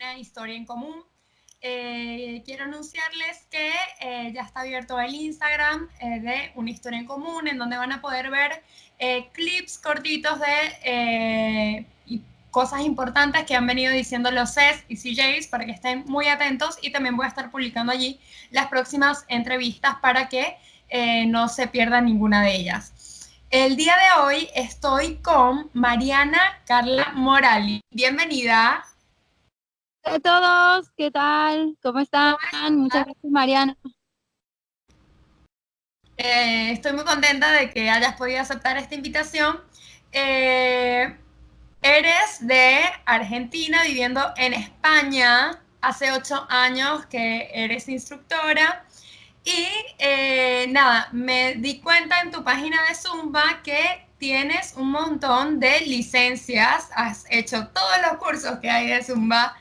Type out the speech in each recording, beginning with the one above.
una historia en común. Eh, quiero anunciarles que eh, ya está abierto el Instagram de Una Historia en Común, en donde van a poder ver clips cortitos de cosas importantes que han venido diciendo los CES y CJs para que estén muy atentos y también voy a estar publicando allí las próximas entrevistas para que no se pierda ninguna de ellas. El día de hoy estoy con Mariana Carla Morali. Bienvenida. Hola a todos, ¿qué tal? ¿Cómo están? Muchas gracias, Mariana. Eh, estoy muy contenta de que hayas podido aceptar esta invitación. Eh, eres de Argentina, viviendo en España. Hace ocho años que eres instructora. Y eh, nada, me di cuenta en tu página de Zumba que tienes un montón de licencias, has hecho todos los cursos que hay de Zumba.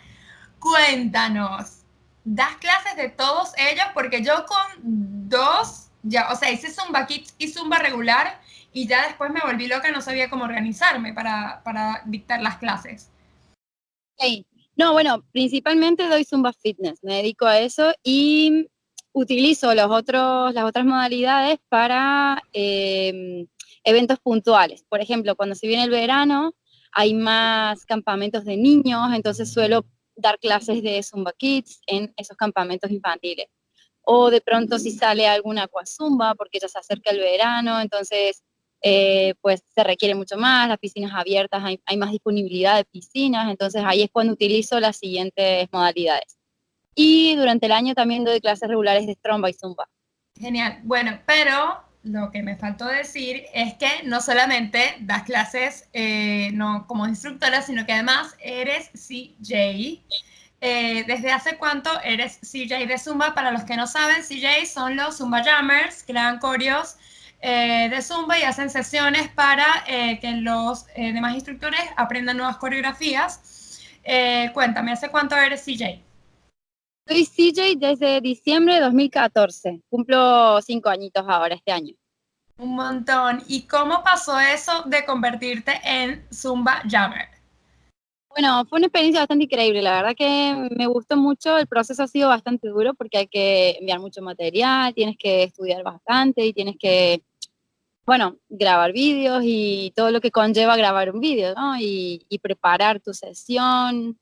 Cuéntanos, ¿das clases de todos ellos? Porque yo con dos, ya, o sea, hice Zumba Kids y Zumba regular y ya después me volví loca, no sabía cómo organizarme para, dictar las clases. No, bueno, principalmente doy Zumba Fitness, me dedico a eso y utilizo los otros, las otras modalidades para em, eventos puntuales. Por ejemplo, cuando se viene el verano, hay más campamentos de niños, entonces suelo dar clases de Zumba Kids en esos campamentos infantiles. O de pronto si sale alguna Zumba, porque ya se acerca el verano, entonces eh, pues se requiere mucho más, las piscinas abiertas, hay, hay más disponibilidad de piscinas, entonces ahí es cuando utilizo las siguientes modalidades. Y durante el año también doy clases regulares de tromba y zumba. Genial. Bueno, pero lo que me faltó decir es que no solamente das clases eh, no como instructora, sino que además eres CJ. Eh, ¿Desde hace cuánto eres CJ de Zumba? Para los que no saben, CJ son los Zumba Jammers, crean coreos eh, de Zumba y hacen sesiones para que los demás instructores aprendan nuevas coreografías. cuéntame, ¿hace cuánto eres CJ? Soy CJ desde diciembre de 2014. Cumplo cinco añitos ahora este año. Un montón. ¿Y cómo pasó eso de convertirte en Zumba Jammer? Bueno, fue una experiencia bastante increíble. La verdad que me gustó mucho. El proceso ha sido bastante duro porque hay que enviar mucho material, tienes que estudiar bastante y tienes que, bueno, grabar vídeos y todo lo que conlleva grabar un vídeo, ¿no? Y, y preparar tu sesión,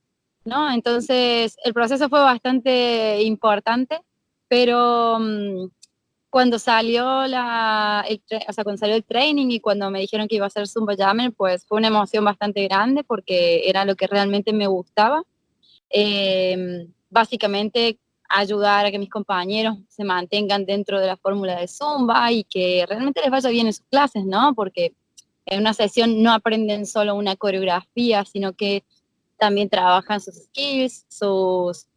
¿no? Entonces, el proceso fue bastante importante, pero mm, cuando salió el, o cuando salió el training y cuando me dijeron que iba a ser Zumba Jammer, pues fue una emoción bastante grande porque era lo que realmente me gustaba. Em, básicamente ayudar a que mis compañeros se mantengan dentro de la fórmula de Zumba y que realmente les vaya bien en sus clases, ¿no? Porque en una sesión no aprenden solo una coreografía, sino que también trabajan sus skills, sus,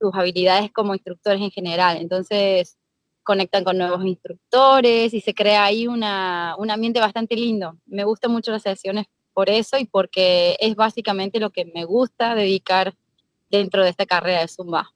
sus habilidades como instructores en general. Entonces, conectan con nuevos instructores y se crea ahí una, un ambiente bastante lindo. Me gustan mucho las sesiones por eso y porque es básicamente lo que me gusta dedicar dentro de esta carrera de Zumba.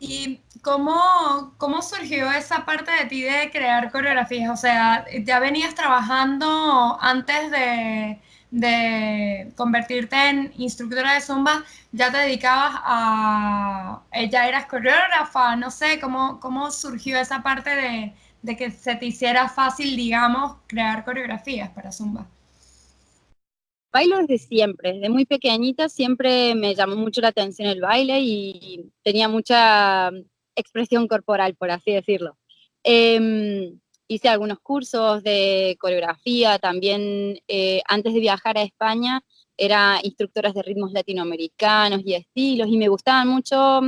¿Y cómo, cómo surgió esa parte de ti de crear coreografías? O sea, ¿ya venías trabajando antes de, de convertirte en instructora de zumba, ya te dedicabas a, ya eras coreógrafa, no sé, ¿cómo, cómo surgió esa parte de, de que se te hiciera fácil, digamos, crear coreografías para zumba? Bailo desde siempre, desde muy pequeñita siempre me llamó mucho la atención el baile y tenía mucha expresión corporal, por así decirlo. Em, hice algunos cursos de coreografía, también eh, antes de viajar a España era instructora de ritmos latinoamericanos y estilos y me gustaba mucho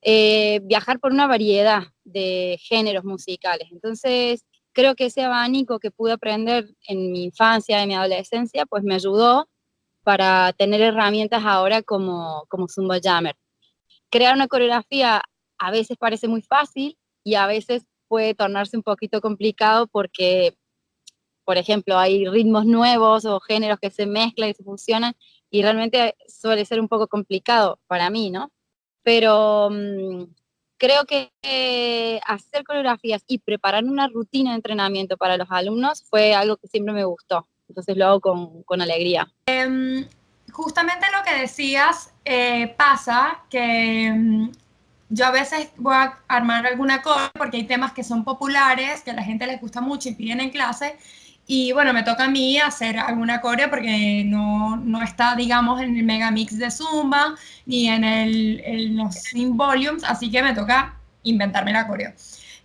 eh, viajar por una variedad de géneros musicales. Entonces, creo que ese abanico que pude aprender en mi infancia, en mi adolescencia, pues me ayudó para tener herramientas ahora como, como Zumba Jammer. Crear una coreografía a veces parece muy fácil y a veces puede tornarse un poquito complicado porque, por ejemplo, hay ritmos nuevos o géneros que se mezclan y se fusionan y realmente suele ser un poco complicado para mí, ¿no? Pero mm, creo que hacer coreografías y preparar una rutina de entrenamiento para los alumnos fue algo que siempre me gustó. Entonces lo hago con, con alegría. Em, justamente lo que decías eh, pasa que mm, yo a veces voy a armar alguna cosa porque hay temas que son populares, que a la gente les gusta mucho y piden en clase. Y bueno, me toca a mí hacer alguna coreo porque no, no está, digamos, en el megamix de Zumba ni en, el, en los sin volumes, así que me toca inventarme la coreo.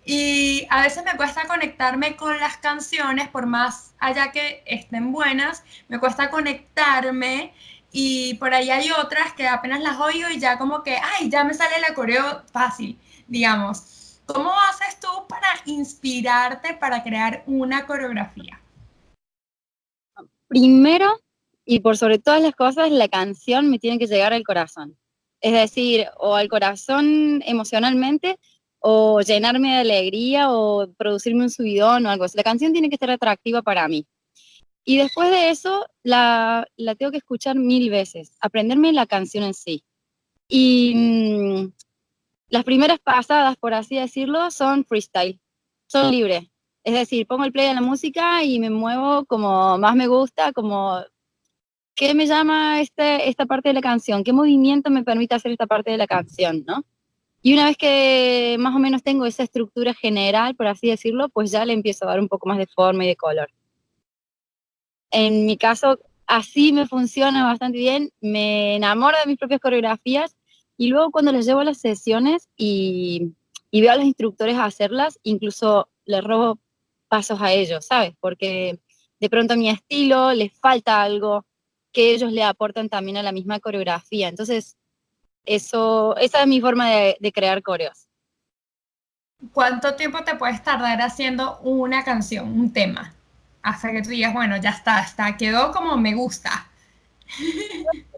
Y a veces me cuesta conectarme con las canciones, por más allá que estén buenas, me cuesta conectarme y por ahí hay otras que apenas las oigo y ya como que, ay, ya me sale la coreo fácil, digamos. ¿Cómo haces tú para inspirarte para crear una coreografía? Primero, y por sobre todas las cosas, la canción me tiene que llegar al corazón. Es decir, o al corazón emocionalmente, o llenarme de alegría, o producirme un subidón o algo así. La canción tiene que estar atractiva para mí. Y después de eso, la, tengo que escuchar mil veces, aprenderme la canción en sí. Y mm, las primeras pasadas, por así decirlo, son freestyle, son libres. Es decir, pongo el play a la música y me muevo como más me gusta, como qué me llama este, esta parte de la canción, qué movimiento me permite hacer esta parte de la canción, ¿no? Y una vez que más o menos tengo esa estructura general, por así decirlo, pues ya le empiezo a dar un poco más de forma y de color. En mi caso, así me funciona bastante bien, me enamoro de mis propias coreografías y luego cuando les llevo a las sesiones y, veo a los instructores hacerlas, incluso les robo pasos a ellos, ¿sabes? Porque de pronto mi estilo les falta algo que ellos le aportan también a la misma coreografía. Entonces, eso, esa es mi forma de, de crear coreos. ¿Cuánto tiempo te puedes tardar haciendo una canción, un tema? Hasta que tú digas, bueno, ya está, está, quedó como me gusta.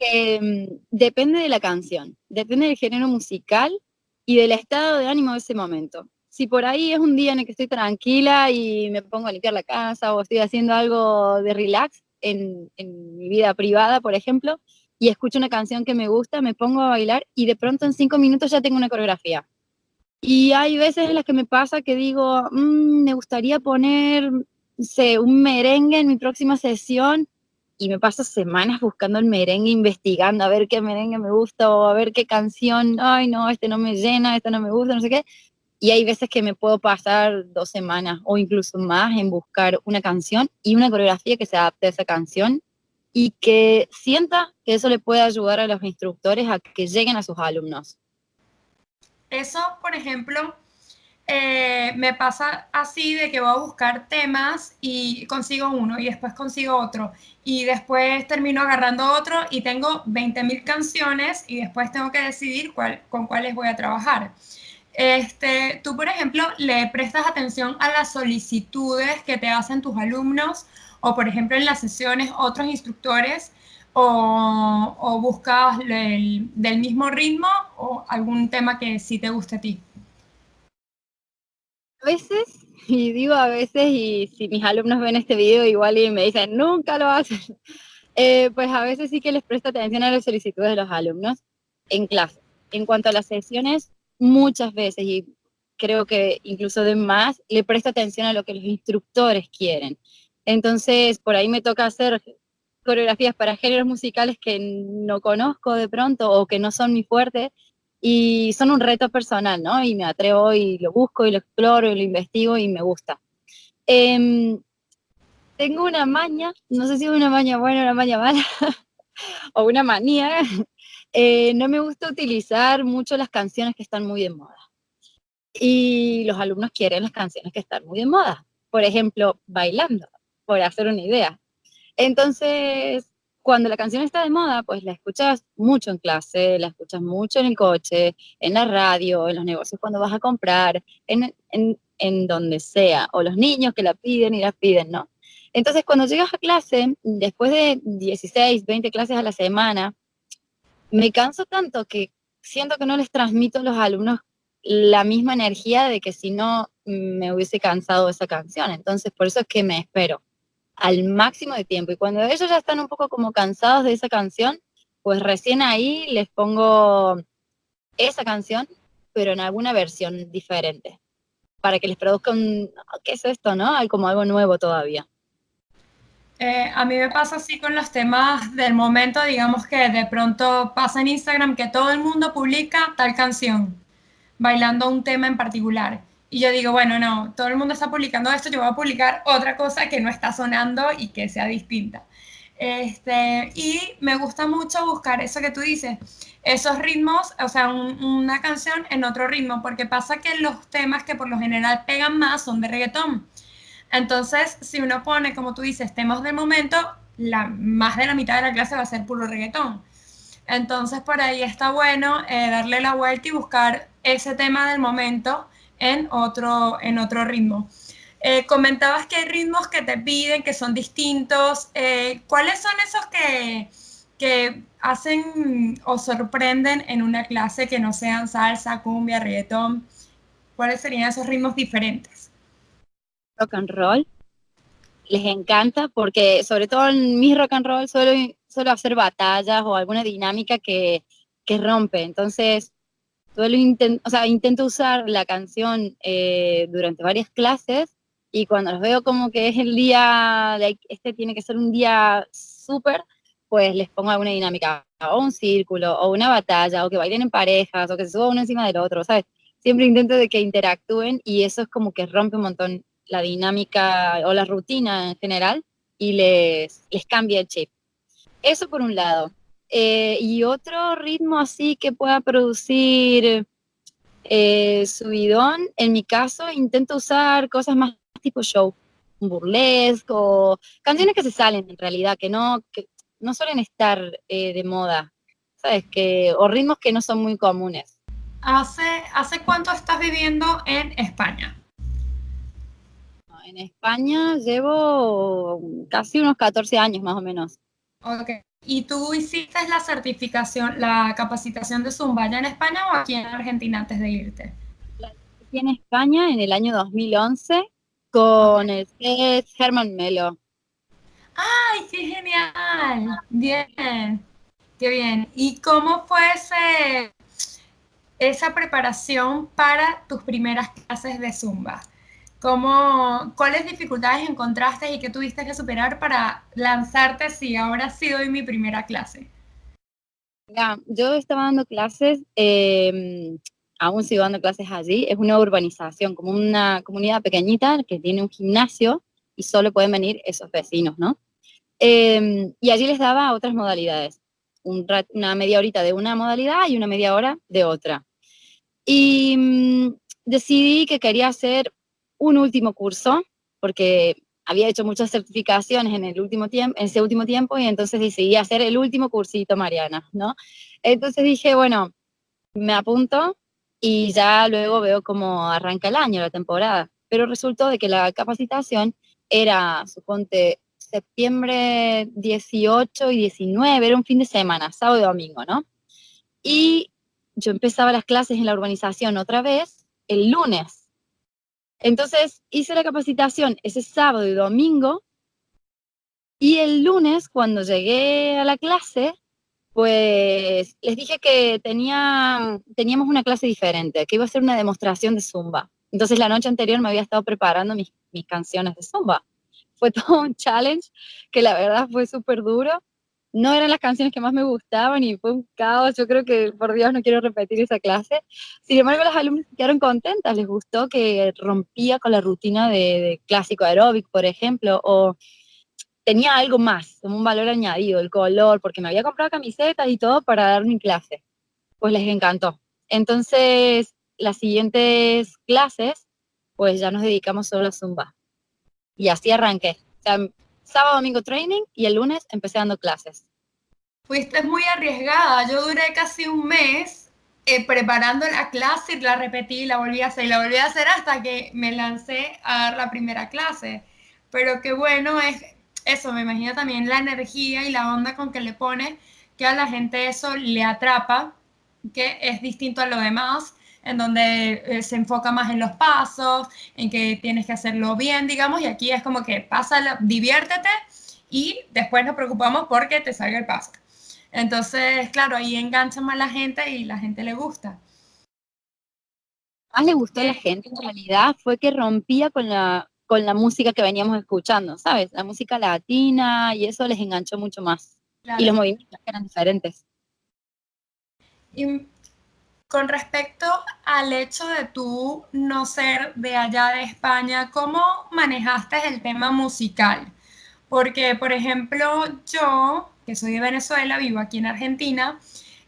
Em, depende de la canción, depende del género musical y del estado de ánimo de ese momento. Si por ahí es un día en el que estoy tranquila y me pongo a limpiar la casa o estoy haciendo algo de relax en, en mi vida privada, por ejemplo, y escucho una canción que me gusta, me pongo a bailar y de pronto en cinco minutos ya tengo una coreografía. Y hay veces en las que me pasa que digo, mm, me gustaría poner sé, un merengue en mi próxima sesión y me paso semanas buscando el merengue, investigando a ver qué merengue me gusta o a ver qué canción, ay no, este no me llena, este no me gusta, no sé qué. Y hay veces que me puedo pasar dos semanas o incluso más en buscar una canción y una coreografía que se adapte a esa canción y que sienta que eso le puede ayudar a los instructores a que lleguen a sus alumnos. Eso, por ejemplo, eh, me pasa así de que voy a buscar temas y consigo uno y después consigo otro y después termino agarrando otro y tengo 20.000 canciones y después tengo que decidir cuál, con cuáles voy a trabajar. Este, tú, por ejemplo, le prestas atención a las solicitudes que te hacen tus alumnos o, por ejemplo, en las sesiones otros instructores o, buscas del mismo ritmo o algún tema que sí te guste a ti. A veces, y digo a veces, y si mis alumnos ven este video igual y me dicen, nunca lo hacen, eh, pues a veces sí que les presto atención a las solicitudes de los alumnos en clase. En cuanto a las sesiones, muchas veces, y creo que incluso de más, le presto atención a lo que los instructores quieren. Entonces, por ahí me toca hacer coreografías para géneros musicales que no conozco de pronto o que no son mi fuerte, y son un reto personal, ¿no? Y me atrevo y lo busco y lo exploro y lo investigo y me gusta. Em, tengo una maña, no sé si es una maña buena o una maña mala, o una manía, eh, no me gusta utilizar mucho las canciones que están muy de moda. Y los alumnos quieren las canciones que están muy de moda. Por ejemplo, bailando, por hacer una idea. Entonces, cuando la canción está de moda, pues la escuchas mucho en clase, la escuchas mucho en el coche, en la radio, en los negocios cuando vas a comprar, en, en, en donde sea, o los niños que la piden y la piden, ¿no? Entonces, cuando llegas a clase, después de 16, 20 clases a la semana, me canso tanto que siento que no les transmito a los alumnos la misma energía de que si no me hubiese cansado esa canción. Entonces, por eso es que me espero al máximo de tiempo. Y cuando ellos ya están un poco como cansados de esa canción, pues recién ahí les pongo esa canción, pero en alguna versión diferente, para que les produzca un, ¿qué es esto, no? Como algo nuevo todavía. Eh, a mí me pasa así con los temas del momento, digamos que de pronto pasa en Instagram que todo el mundo publica tal canción, bailando un tema en particular. Y yo digo, bueno, no, todo el mundo está publicando esto, yo voy a publicar otra cosa que no está sonando y que sea distinta. Este, y me gusta mucho buscar eso que tú dices, esos ritmos, o sea, una canción en otro ritmo, porque pasa que los temas que por lo general pegan más son de reggaetón. Entonces, si uno pone, como tú dices, temas de momento, la, más de la mitad de la clase va a ser puro reggaetón. Entonces, por ahí está bueno eh, darle la vuelta y buscar ese tema del momento en otro, en otro ritmo. Eh, comentabas que hay ritmos que te piden, que son distintos. Eh, ¿Cuáles son esos que, que hacen o sorprenden en una clase que no sean salsa, cumbia, reggaetón? ¿Cuáles serían esos ritmos diferentes? rock and roll. Les encanta porque sobre todo en mi rock and roll suelo, suelo hacer batallas o alguna dinámica que, que rompe. Entonces, suelo o sea, intento usar la canción eh, durante varias clases y cuando los veo como que es el día, este tiene que ser un día súper, pues les pongo alguna dinámica, o un círculo, o una batalla, o que bailen en parejas, o que se suba uno encima del otro, ¿sabes? Siempre intento de que interactúen y eso es como que rompe un montón la dinámica o la rutina en general y les, les cambia el chip. Eso por un lado. Eh, y otro ritmo así que pueda producir eh, subidón, en mi caso intento usar cosas más tipo show, un burlesque o canciones que se salen en realidad, que no, que no suelen estar eh, de moda, ¿sabes? Que, o ritmos que no son muy comunes. ¿Hace, ¿Hace cuánto estás viviendo en España? En España llevo casi unos 14 años más o menos. Ok. ¿Y tú hiciste la certificación, la capacitación de Zumba ya en España o aquí en Argentina antes de irte? En España en el año 2011 con el CES Herman Melo. ¡Ay, qué genial! Bien, qué bien. ¿Y cómo fue ese, esa preparación para tus primeras clases de Zumba? ¿Cómo, ¿Cuáles dificultades encontraste y qué tuviste que superar para lanzarte si ahora sí doy mi primera clase? Ya, yo estaba dando clases, em, aún sigo dando clases allí, es una urbanización, como una comunidad pequeñita que tiene un gimnasio y solo pueden venir esos vecinos, ¿no? Em, y allí les daba otras modalidades, una media horita de una modalidad y una media hora de otra. Y mm, decidí que quería hacer un último curso, porque había hecho muchas certificaciones en el último tiempo, en ese último tiempo, y entonces decidí hacer el último cursito, Mariana, ¿no? Entonces dije, bueno, me apunto y ya luego veo cómo arranca el año, la temporada. Pero resultó de que la capacitación era, suponte, septiembre 18 y 19, era un fin de semana, sábado y domingo, ¿no? Y yo empezaba las clases en la urbanización otra vez el lunes entonces hice la capacitación ese sábado y domingo y el lunes cuando llegué a la clase, pues les dije que tenía, teníamos una clase diferente, que iba a ser una demostración de zumba. Entonces la noche anterior me había estado preparando mis, mis canciones de zumba. Fue todo un challenge que la verdad fue súper duro no eran las canciones que más me gustaban y fue un caos. Yo creo que, por Dios, no quiero repetir esa clase. Sin embargo, las alumnas quedaron contentas, les gustó que rompía con la rutina de, clásico aeróbic, por ejemplo, o tenía algo más, como un valor añadido, el color, porque me había comprado camisetas y todo para dar mi clase. Pues les encantó. Entonces, las siguientes clases, pues ya nos dedicamos solo a Zumba. Y así arranqué. O sea, sábado, domingo training y el lunes empecé dando clases. Fuiste muy arriesgada. Yo duré casi un mes eh, preparando la clase y la repetí, la volví a hacer y la volví a hacer hasta que me lancé a dar la primera clase. Pero qué bueno es eso, me imagino también la energía y la onda con que le pone, que a la gente eso le atrapa, que es distinto a lo demás en donde eh, se enfoca más en los pasos, en que tienes que hacerlo bien, digamos, y aquí es como que pasa, diviértete y después nos preocupamos porque te salga el paso. Entonces, claro, ahí engancha más la gente y la gente le gusta. Más le gustó a la gente en realidad fue que rompía con la con la música que veníamos escuchando, ¿sabes? La música latina y eso les enganchó mucho más. Y los movimientos eran diferentes. Y con respecto al hecho de tú no ser de allá de España, ¿cómo manejaste el tema musical? Porque, por ejemplo, yo, que soy de Venezuela, vivo aquí en Argentina,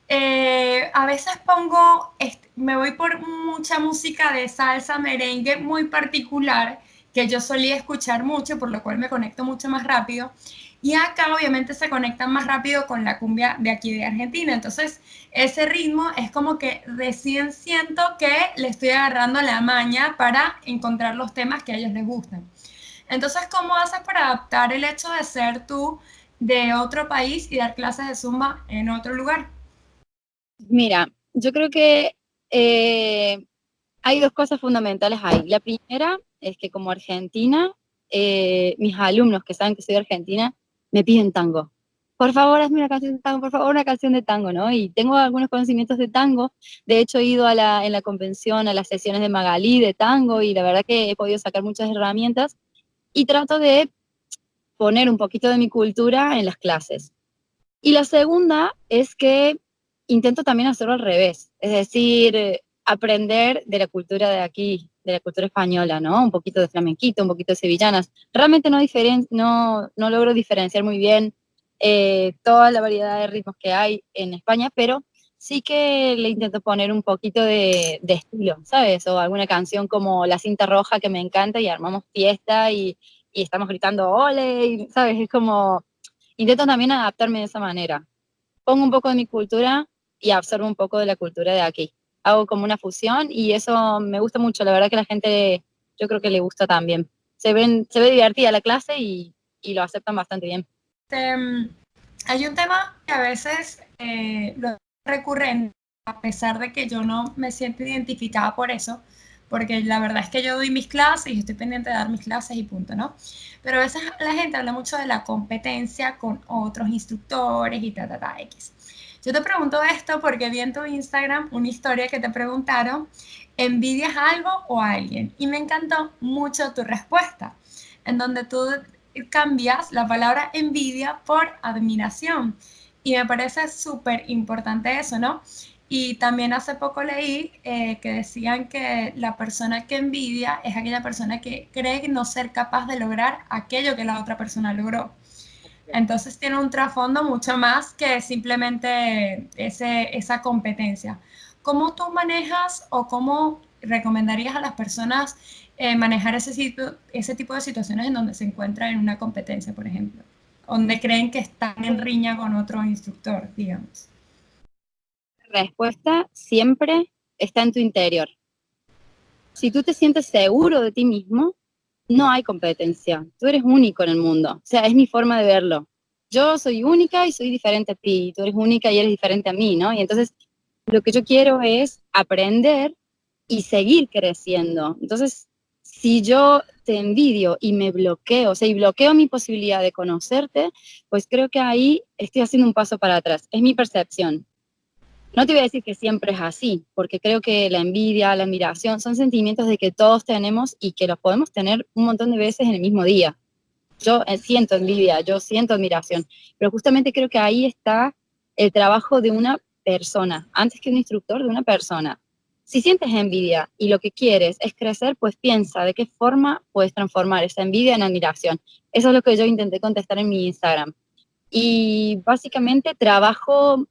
eh, a veces pongo, me voy por mucha música de salsa, merengue muy particular, que yo solía escuchar mucho, por lo cual me conecto mucho más rápido. Y acá obviamente se conectan más rápido con la cumbia de aquí de Argentina. Entonces, ese ritmo es como que recién siento que le estoy agarrando la maña para encontrar los temas que a ellos les gustan. Entonces, ¿cómo haces para adaptar el hecho de ser tú de otro país y dar clases de zumba en otro lugar? Mira, yo creo que eh, hay dos cosas fundamentales ahí. La primera es que como argentina, eh, mis alumnos que saben que soy de Argentina me piden tango. Por favor, hazme una canción de tango, por favor, una canción de tango, ¿no? Y tengo algunos conocimientos de tango. De hecho, he ido a la, en la convención a las sesiones de Magalí de tango y la verdad que he podido sacar muchas herramientas y trato de poner un poquito de mi cultura en las clases. Y la segunda es que intento también hacerlo al revés, es decir, aprender de la cultura de aquí, de la cultura española, ¿no? Un poquito de flamenquito, un poquito de sevillanas. Realmente no, no, no logro diferenciar muy bien eh, toda la variedad de ritmos que hay en España, pero sí que le intento poner un poquito de, estilo, ¿sabes? O alguna canción como La cinta roja que me encanta y armamos fiesta y, y estamos gritando ole, ¿sabes? Es como, intento también adaptarme de esa manera. Pongo un poco de mi cultura y absorbo un poco de la cultura de aquí. Hago como una fusión y eso me gusta mucho. La verdad que la gente, yo creo que le gusta también. Se, ven, se ve divertida la clase y, y lo aceptan bastante bien. Este, hay un tema que a veces eh, lo recurrente, a pesar de que yo no me siento identificada por eso, porque la verdad es que yo doy mis clases y estoy pendiente de dar mis clases y punto, ¿no? Pero a veces la gente habla mucho de la competencia con otros instructores y ta, ta, ta, X. Yo te pregunto esto porque vi en tu Instagram una historia que te preguntaron, ¿envidias algo o a alguien? Y me encantó mucho tu respuesta, en donde tú cambias la palabra envidia por admiración. Y me parece súper importante eso, ¿no? Y también hace poco leí eh, que decían que la persona que envidia es aquella persona que cree no ser capaz de lograr aquello que la otra persona logró. Entonces tiene un trasfondo mucho más que simplemente ese, esa competencia. ¿Cómo tú manejas o cómo recomendarías a las personas eh, manejar ese, ese tipo de situaciones en donde se encuentran en una competencia, por ejemplo? Donde creen que están en riña con otro instructor, digamos. Respuesta siempre está en tu interior. Si tú te sientes seguro de ti mismo, no hay competencia. Tú eres único en el mundo. O sea, es mi forma de verlo. Yo soy única y soy diferente a ti. Tú eres única y eres diferente a mí, ¿no? Y entonces lo que yo quiero es aprender y seguir creciendo. Entonces, si yo te envidio y me bloqueo, o sea, y bloqueo mi posibilidad de conocerte, pues creo que ahí estoy haciendo un paso para atrás. Es mi percepción. No te voy a decir que siempre es así, porque creo que la envidia, la admiración son sentimientos de que todos tenemos y que los podemos tener un montón de veces en el mismo día. Yo eh, siento envidia, yo siento admiración, pero justamente creo que ahí está el trabajo de una persona, antes que un instructor, de una persona. Si sientes envidia y lo que quieres es crecer, pues piensa de qué forma puedes transformar esa envidia en admiración. Eso es lo que yo intenté contestar en mi Instagram. Y básicamente trabajo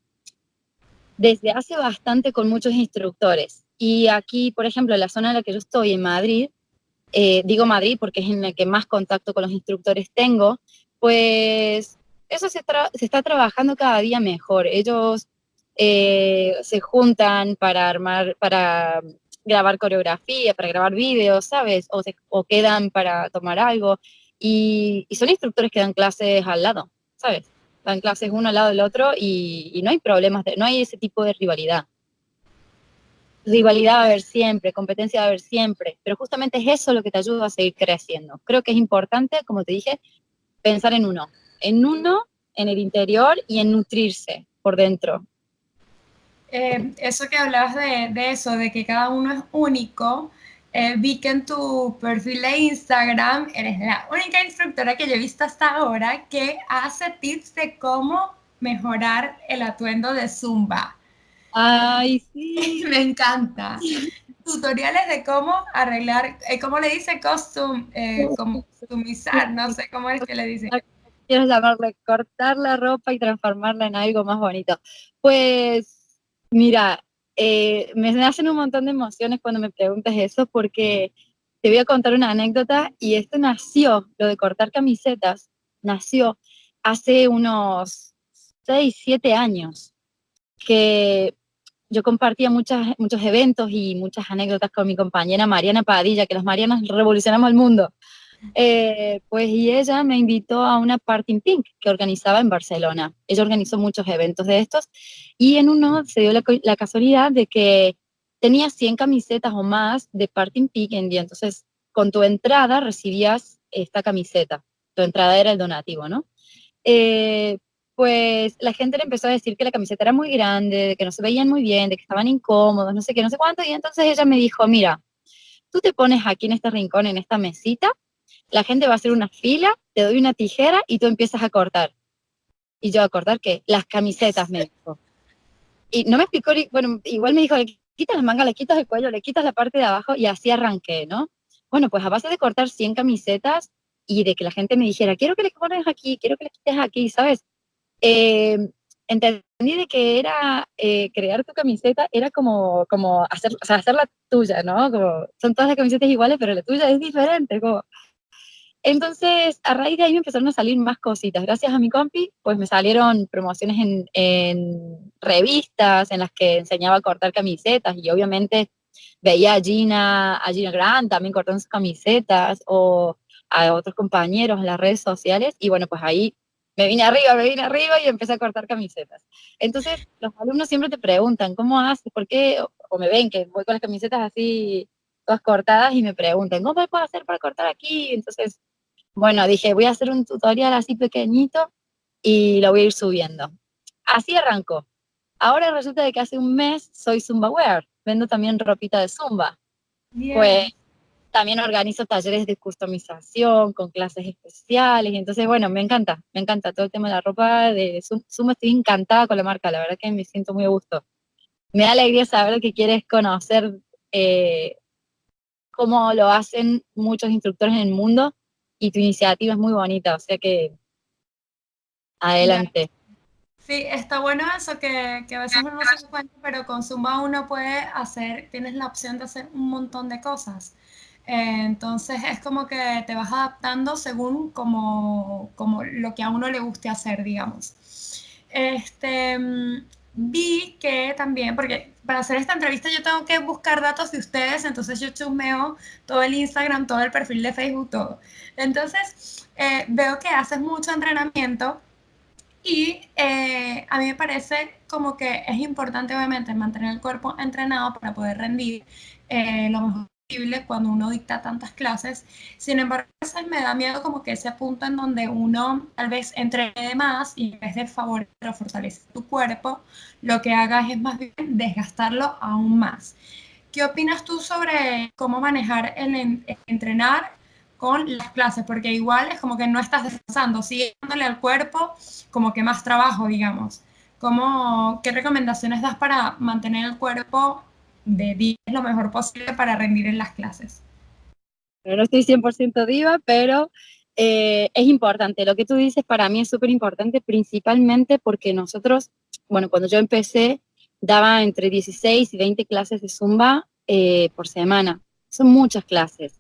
desde hace bastante con muchos instructores. Y aquí, por ejemplo, en la zona en la que yo estoy, en Madrid, eh, digo Madrid porque es en la que más contacto con los instructores tengo, pues eso se, está trabajando cada día mejor. Ellos eh, se juntan para armar, para grabar coreografía, para grabar vídeos, ¿sabes? O, quedan para tomar algo. Y son instructores que dan clases al lado, ¿sabes? Dan clases uno al lado del otro y, no hay problemas, no hay ese tipo de rivalidad. Rivalidad va a haber siempre, competencia va a haber siempre, pero justamente es eso lo que te ayuda a seguir creciendo. Creo que es importante, como te dije, pensar en uno, en uno, en el interior y en nutrirse por dentro. Eh, eso que hablabas de, de, eso, de que cada uno es único, eh, vi que en tu perfil de Instagram eres la única instructora que yo he visto hasta ahora que hace tips de cómo mejorar el atuendo de Zumba. Ay, sí. Me encanta. Tutoriales de cómo arreglar, eh, ¿cómo le dice costum? Eh, customizar, no sé cómo es que le dice. Quiero llamarle cortar la ropa y transformarla en algo más bonito. Pues, mira, eh, me hacen un montón de emociones cuando me preguntas eso porque te voy a contar una anécdota y esto nació, lo de cortar camisetas, nació hace unos 6, 7 años, que yo compartía muchas, muchos eventos y muchas anécdotas con mi compañera Mariana Padilla, que las Marianas revolucionamos el mundo. Eh, pues y ella me invitó a una Party Pink que organizaba en Barcelona. Ella organizó muchos eventos de estos y en uno se dio la, casualidad de que tenía 100 camisetas o más de Party Pink en día. Entonces, con tu entrada recibías esta camiseta. Tu entrada era el donativo, ¿no? Eh, pues la gente le empezó a decir que la camiseta era muy grande, de que no se veían muy bien, de que estaban incómodos, no sé qué, no sé cuánto. Y entonces ella me dijo, mira, tú te pones aquí en este rincón, en esta mesita, la gente va a hacer una fila, te doy una tijera y tú empiezas a cortar. Y yo, ¿a cortar qué? Las camisetas, me dijo. Y no me explicó, bueno, igual me dijo, le quitas las mangas, le quitas el cuello, le quitas la parte de abajo y así arranqué, ¿no? Bueno, pues a base de cortar 100 camisetas y de que la gente me dijera, quiero que le cortes aquí, quiero que le quites aquí, ¿sabes? Eh, entendí de que era eh, crear tu camiseta, era como, como hacer, o sea, hacer la tuya, ¿no? Como, son todas las camisetas iguales, pero la tuya es diferente, como entonces, a raíz de ahí me empezaron a salir más cositas. Gracias a mi compi, pues me salieron promociones en, revistas en las que enseñaba a cortar camisetas y obviamente veía a Gina, a Gina Grant también cortando sus camisetas o a otros compañeros en las redes sociales y bueno, pues ahí me vine arriba, me vine arriba y empecé a cortar camisetas. Entonces, los alumnos siempre te preguntan, ¿cómo haces? ¿Por qué? O me ven que voy con las camisetas así todas cortadas y me preguntan, ¿cómo puedo hacer para cortar aquí? Entonces, bueno, dije, voy a hacer un tutorial así pequeñito y lo voy a ir subiendo. Así arrancó. Ahora resulta de que hace un mes soy Zumba Wear, vendo también ropita de Zumba. Pues también organizo talleres de customización con clases especiales. Entonces, bueno, me encanta, me encanta todo el tema de la ropa de Zumba. Estoy encantada con la marca, la verdad que me siento muy a gusto. Me da alegría saber que quieres conocer eh, cómo lo hacen muchos instructores en el mundo y tu iniciativa es muy bonita, o sea que adelante. Sí, está bueno eso que, que a veces uno no se cuenta, pero con Zumba uno puede hacer, tienes la opción de hacer un montón de cosas. Eh, entonces es como que te vas adaptando según como, como lo que a uno le guste hacer, digamos. Este, mm, vi que también, porque para hacer esta entrevista yo tengo que buscar datos de ustedes, entonces yo chusmeo todo el Instagram, todo el perfil de Facebook, todo. Entonces eh, veo que haces mucho entrenamiento y eh, a mí me parece como que es importante obviamente mantener el cuerpo entrenado para poder rendir eh, lo mejor cuando uno dicta tantas clases. Sin embargo, a veces me da miedo como que ese punto en donde uno tal vez entrene más y en vez de favorecer o fortalecer tu cuerpo, lo que hagas es más bien desgastarlo aún más. ¿Qué opinas tú sobre cómo manejar el, entrenar con las clases? Porque igual es como que no estás descansando, sigue dándole al cuerpo como que más trabajo, digamos. ¿Cómo, ¿Qué recomendaciones das para mantener el cuerpo de 10 lo mejor posible para rendir en las clases. no estoy 100% diva, pero eh, es importante. Lo que tú dices para mí es súper importante, principalmente porque nosotros, bueno, cuando yo empecé, daba entre 16 y 20 clases de zumba eh, por semana. Son muchas clases.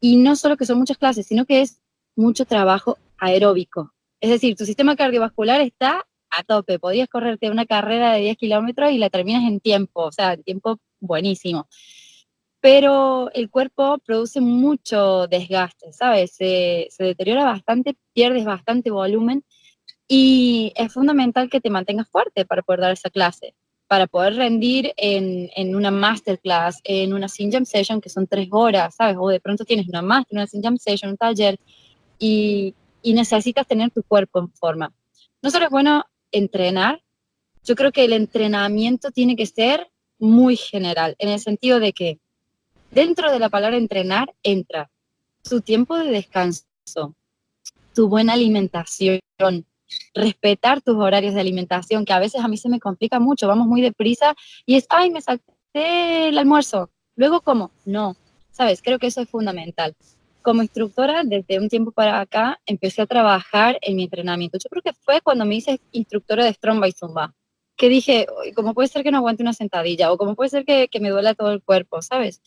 Y no solo que son muchas clases, sino que es mucho trabajo aeróbico. Es decir, tu sistema cardiovascular está a tope. Podías correrte una carrera de 10 kilómetros y la terminas en tiempo, o sea, en tiempo buenísimo. Pero el cuerpo produce mucho desgaste, ¿sabes? Se, deteriora bastante, pierdes bastante volumen y es fundamental que te mantengas fuerte para poder dar esa clase, para poder rendir en, en una masterclass, en una Sin Jam Session, que son tres horas, ¿sabes? O de pronto tienes una master, una Sin Jam Session, un taller, y, y necesitas tener tu cuerpo en forma. No solo es bueno entrenar, yo creo que el entrenamiento tiene que ser muy general, en el sentido de que Dentro de la palabra entrenar entra tu tiempo de descanso, tu buena alimentación, respetar tus horarios de alimentación, que a veces a mí se me complica mucho, vamos muy deprisa y es, ay, me salté el almuerzo, luego como, no, sabes, creo que eso es fundamental. Como instructora, desde un tiempo para acá, empecé a trabajar en mi entrenamiento. Yo creo que fue cuando me hice instructora de Strong by Zumba, que dije, ¿cómo puede ser que no aguante una sentadilla? ¿O cómo puede ser que, que me duela todo el cuerpo? ¿Sabes?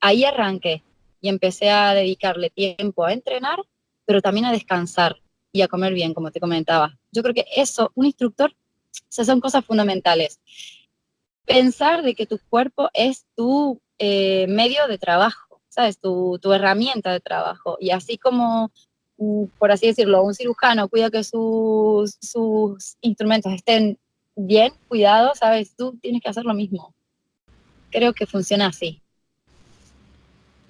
Ahí arranqué y empecé a dedicarle tiempo a entrenar, pero también a descansar y a comer bien, como te comentaba. Yo creo que eso, un instructor, o son cosas fundamentales. Pensar de que tu cuerpo es tu eh, medio de trabajo, ¿sabes? Tu, tu, herramienta de trabajo. Y así como, mm, por así decirlo, un cirujano cuida que sus, sus instrumentos estén bien cuidados, ¿sabes? Tú tienes que hacer lo mismo. Creo que funciona así.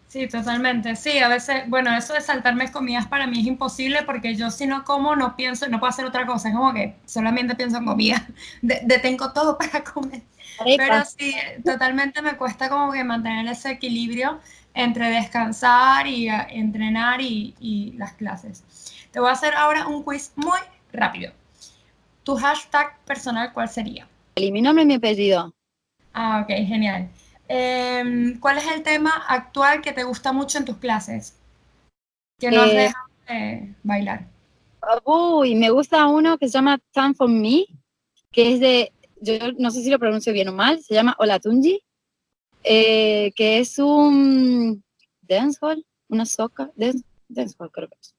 Sí, totalmente. Sí, a veces, bueno, eso de saltarme comidas para mí es imposible porque yo si no como no pienso, no puedo hacer otra cosa. Es como que solamente pienso en comida. detengo todo para comer. Pero sí, totalmente me cuesta como que mantener ese equilibrio entre descansar y uh, entrenar y, y las clases. Te voy a hacer ahora un quiz muy rápido. ¿Tu hashtag personal cuál sería? Mi nombre y mi apellido. Ah, ok, genial. Em, ¿Cuál es el tema actual que te gusta mucho en tus clases? Que no has eh, dejado de bailar. Uy, me gusta uno que se llama Time for Me, que es de, yo no sé si lo pronuncio bien o mal, se llama Olatunji, eh, que es un dancehall, una soca, dance, dancehall creo que es.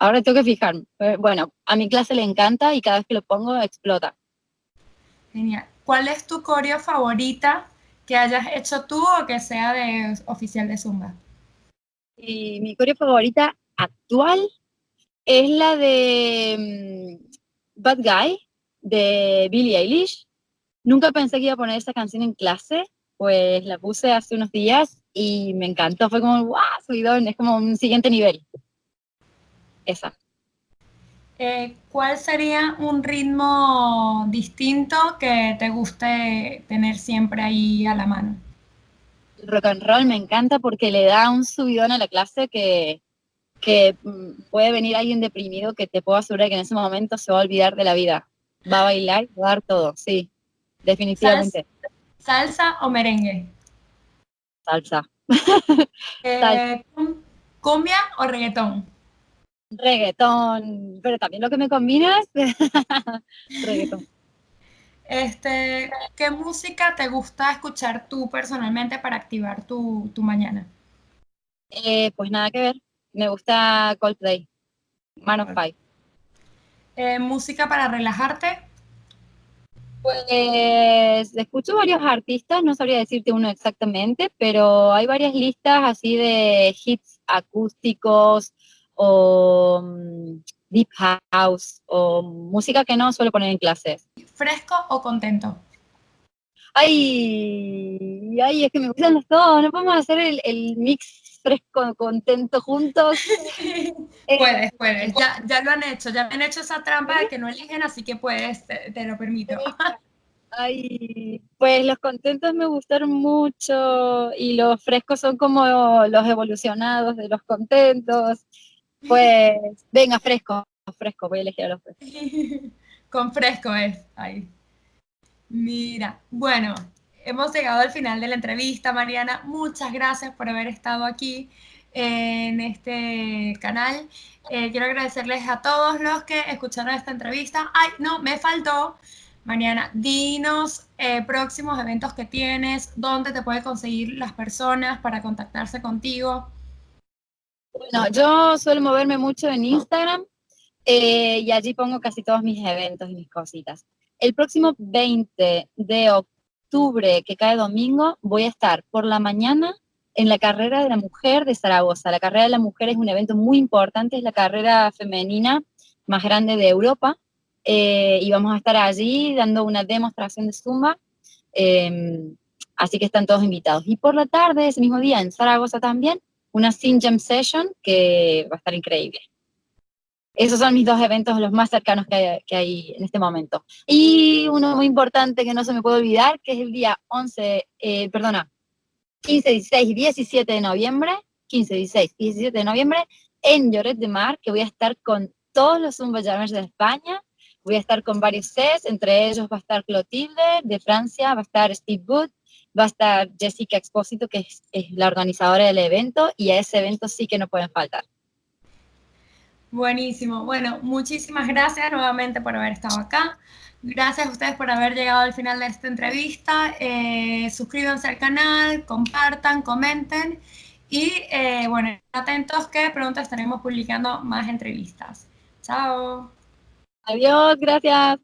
Ahora tengo que fijarme. Eh, bueno, a mi clase le encanta y cada vez que lo pongo explota. Genial. ¿Cuál es tu coreo favorita que hayas hecho tú o que sea de oficial de Zumba? Y mi coreo favorita actual es la de mm, Bad Guy de Billie Eilish. Nunca pensé que iba a poner esa canción en clase, pues la puse hace unos días y me encantó. Fue como, ¡guau! Subidón, es como un siguiente nivel. Esa. Eh, ¿Cuál sería un ritmo distinto que te guste tener siempre ahí a la mano? Rock and roll me encanta porque le da un subidón a la clase que, que mm, puede venir alguien deprimido que te puedo asegurar que en ese momento se va a olvidar de la vida. Va a bailar, va a dar todo, sí, definitivamente. ¿Salsa, o merengue? Salsa. Eh, ¿Cumbia o reggaetón? Reggaetón, pero también lo que me combinas, reggaetón. Este, ¿Qué música te gusta escuchar tú personalmente para activar tu, mañana? Eh, pues nada que ver, me gusta Coldplay, Man of Five. Eh, ¿Música para relajarte? Pues escucho varios artistas, no sabría decirte uno exactamente, pero hay varias listas así de hits acústicos o mm, deep house o música que no suelo poner en clases. ¿Fresco o contento? Ay, ay, es que me gustan los dos, no podemos hacer el, el mix fresco, contento juntos. puedes, puedes, ya, ya, lo han hecho, ya me han hecho esa trampa de que no eligen, así que puedes, te, te lo permito. Ay, pues los contentos me gustaron mucho y los frescos son como los evolucionados de los contentos. Pues, venga, fresco, fresco, voy a elegir a los frescos. Con fresco es, ahí. Mira, bueno, hemos llegado al final de la entrevista, Mariana. Muchas gracias por haber estado aquí en este canal. Eh, quiero agradecerles a todos los que escucharon esta entrevista. Ay, no, me faltó. Mariana, dinos eh, próximos eventos que tienes, dónde te pueden conseguir las personas para contactarse contigo. Bueno, yo suelo moverme mucho en Instagram eh, y allí pongo casi todos mis eventos y mis cositas. El próximo 20 de octubre, que cae domingo, voy a estar por la mañana en la carrera de la mujer de Zaragoza. La carrera de la mujer es un evento muy importante, es la carrera femenina más grande de Europa. Eh, y vamos a estar allí dando una demostración de Zumba. Em, así que están todos invitados. Y por la tarde, ese mismo día, en Zaragoza también, una Sin Jam Session que va a estar increíble. Esos son mis dos eventos los más cercanos que hay, en este momento. Y uno muy importante que no se me puede olvidar, que es el día 11, eh, perdona, 15, 16 y 17 de noviembre, 15, 16 y 17 de noviembre, en Lloret de Mar, que voy a estar con todos los Zumba Jammers de España. Voy a estar con varios sets, entre ellos va a estar Clotilde de Francia, va a estar Steve Wood, va a estar Jessica Expósito, que es, es, la organizadora del evento, y a ese evento sí que no pueden faltar. Buenísimo. Bueno, muchísimas gracias nuevamente por haber estado acá. Gracias a ustedes por haber llegado al final de esta entrevista. Eh, suscríbanse al canal, compartan, comenten y eh, bueno, atentos que pronto estaremos publicando más entrevistas. Chao. Adiós, gracias.